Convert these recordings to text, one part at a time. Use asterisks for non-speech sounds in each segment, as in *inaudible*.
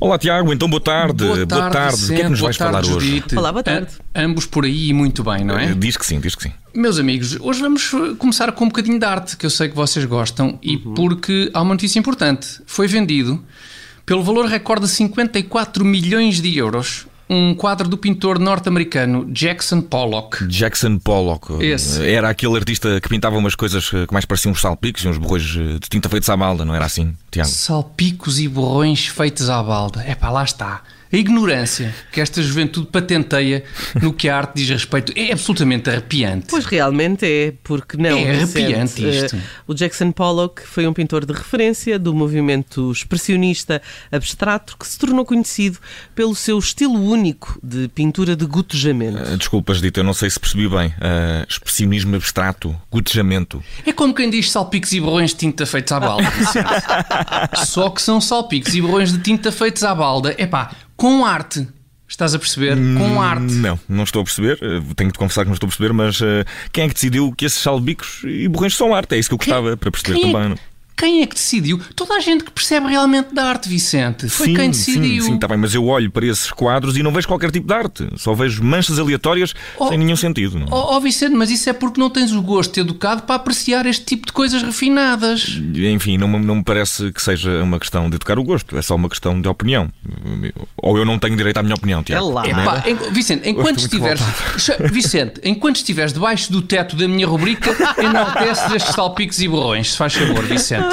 Olá Tiago, então boa tarde. Boa tarde, O que é que nos boa vais tarde, falar hoje? Judite. Olá, boa tarde. A- ambos por aí e muito bem, não é? Eh, Diz que sim, diz que sim. Meus amigos, hoje vamos eh, começar com um bocadinho de arte, que eu sei que vocês gostam, e Uhum. porque há uma notícia importante. Foi vendido pelo valor recorde de 54 milhões de euros um quadro do pintor norte-americano Jackson Pollock. Jackson Pollock. Esse. Era aquele artista que pintava umas coisas que mais pareciam uns salpicos e uns borrões eh, de tinta feitos à balda, não era assim, Tiago? Salpicos e borrões feitos à balda. É pá, lá está. A ignorância que esta juventude patenteia no que a arte diz respeito é absolutamente arrepiante. Pois realmente é, porque não. É arrepiante isto. Eh, o Jackson Pollock foi um pintor de referência do movimento expressionista abstrato que se tornou conhecido pelo seu estilo único de pintura de gotejamento. Eh, Desculpas, Dito, eu não sei se percebi bem. Eh, expressionismo abstrato, gotejamento. É como quem diz salpicos e borrões de tinta feitos à balda. *laughs* Só que são salpicos e borrões de tinta feitos à balda. É pá, com arte. Estás a perceber? Com arte. Não, não estou a perceber. Eh, Tenho de confessar que não estou a perceber, mas eh, quem é que decidiu que esses salbicos e borrões são arte? É isso que eu gostava para perceber Quem é- também. Quem é que decidiu? Toda a gente que percebe realmente da arte, Vicente. Foi sim, quem decidiu. Sim, sim, está bem, mas eu olho para esses quadros e não vejo qualquer tipo de arte. Só vejo manchas aleatórias Oh. sem nenhum sentido. Não? é? Ó ó, Vicente, mas isso é porque não tens o gosto educado para apreciar este tipo de coisas refinadas. Enfim, não, me- não me parece que seja uma questão de educar o gosto, é só uma questão de opinião. Ou eu não tenho direito à minha opinião, Tiago. É lá. Epá, em- Vicente, enquanto estiveres. Vicente, enquanto estiveres debaixo do teto da minha rubrica, enalteces estes salpicos e borrões, se faz favor, Vicente.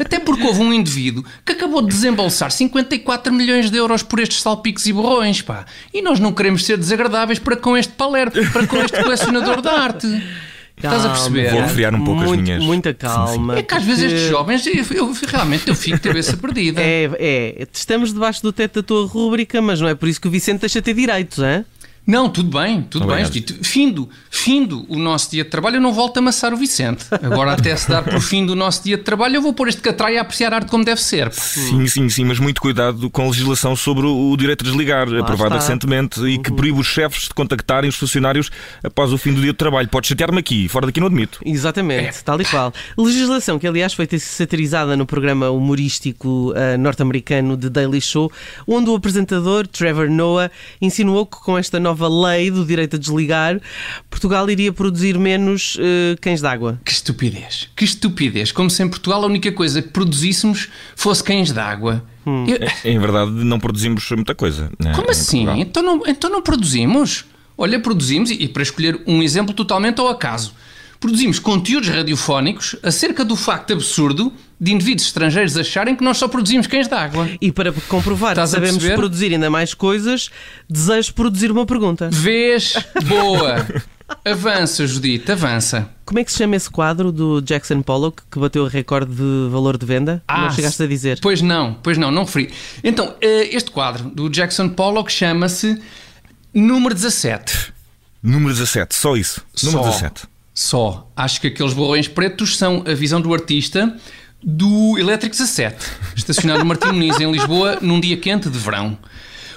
Até porque houve um indivíduo que acabou de desembolsar 54 milhões de euros por estes salpicos e borrões, pá. E nós não queremos ser desagradáveis para com este palermo, para com este colecionador de arte. Estás a perceber? Vou refriar um pouco as Muito- minhas- Muita calma. É que às vezes porque estes jovens, eu, eu- realmente eu fico de cabeça perdida. É, é, estamos debaixo do teto da tua rúbrica, mas não é por isso que o Vicente deixa ter direitos, hein? Não, tudo bem, tudo Obrigado. bem. Findo, findo o nosso dia de trabalho, eu não volto a amassar o Vicente. Agora, até se dar por fim do nosso dia de trabalho, eu vou pôr este catraio a apreciar a arte como deve ser. Sim, sim, sim, mas muito cuidado com a legislação sobre o direito a desligar, aprovada está. recentemente, e que proíbe os chefes de contactarem os funcionários após o fim do dia de trabalho. Pode chatear-me aqui, fora daqui não admito. Exatamente, tal e qual. Legislação que, aliás, foi satirizada no programa humorístico ah, norte-americano The Daily Show, onde o apresentador Trevor Noah insinuou que com esta nova lei do direito a desligar, Portugal iria produzir menos eh, cães d'água. Que estupidez, que estupidez. Como se em Portugal a única coisa que produzíssemos fosse cães d'água. Eu- Em verdade, não produzimos muita coisa. né, Como assim? Portugal. Então não, então não produzimos? Olha, produzimos, e, e para escolher um exemplo totalmente ao acaso, produzimos conteúdos radiofónicos acerca do facto absurdo de indivíduos estrangeiros acharem que nós só produzimos cães d'água. E para comprovar que Estás sabemos perceber? produzir ainda mais coisas, desejo produzir uma pergunta. Vês? Boa! Avança, Judite, avança. Como é que se chama esse quadro do Jackson Pollock que bateu o recorde de valor de venda? não chegaste a dizer. Pois não, pois não, não referi. Então, eh, este quadro do Jackson Pollock chama-se Número 17. Número 17, só isso. Número Só. 17. Só. Acho que aqueles borrões pretos são a visão do artista do Elétrico 17, estacionado no Martim Muniz, em Lisboa, num dia quente de verão.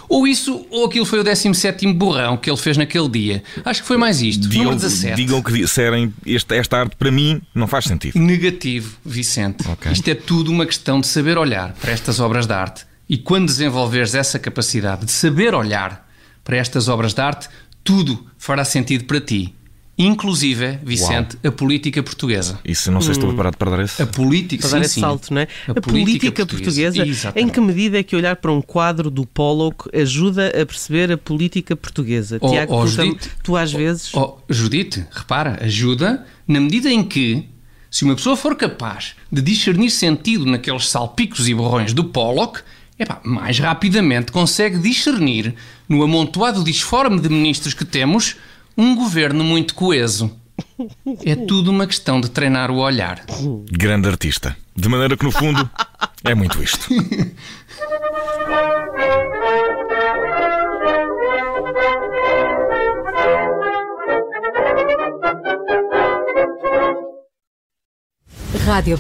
Ou isso, ou aquilo foi o 17 borrão que ele fez naquele dia. Acho que foi mais isto. Digam, número 17. digam que disserem, esta, esta arte para mim não faz sentido. Negativo, Vicente. Ok. Isto é tudo uma questão de saber olhar para estas obras de arte. E quando desenvolveres essa capacidade de saber olhar para estas obras de arte, tudo fará sentido para ti. Inclusive, Vicente, a política portuguesa. Isso não sei se estou preparado para dar esse. A política, Para sim, dar esse sim. salto, não é? A A, política política, portuguesa. portuguesa, em que medida é que olhar para um quadro do Pollock ajuda a perceber a política portuguesa? Oh, Tiago, oh, tu, Judite. tu às vezes. Oh, Judite, repara, ajuda na medida em que, se uma pessoa for capaz de discernir sentido naqueles salpicos e borrões do Pollock, epá, mais rapidamente consegue discernir, no amontoado disforme de ministros que temos, um governo muito coeso. É tudo uma questão de treinar o olhar. Grande artista. De maneira que, no fundo, é muito isto. Rádio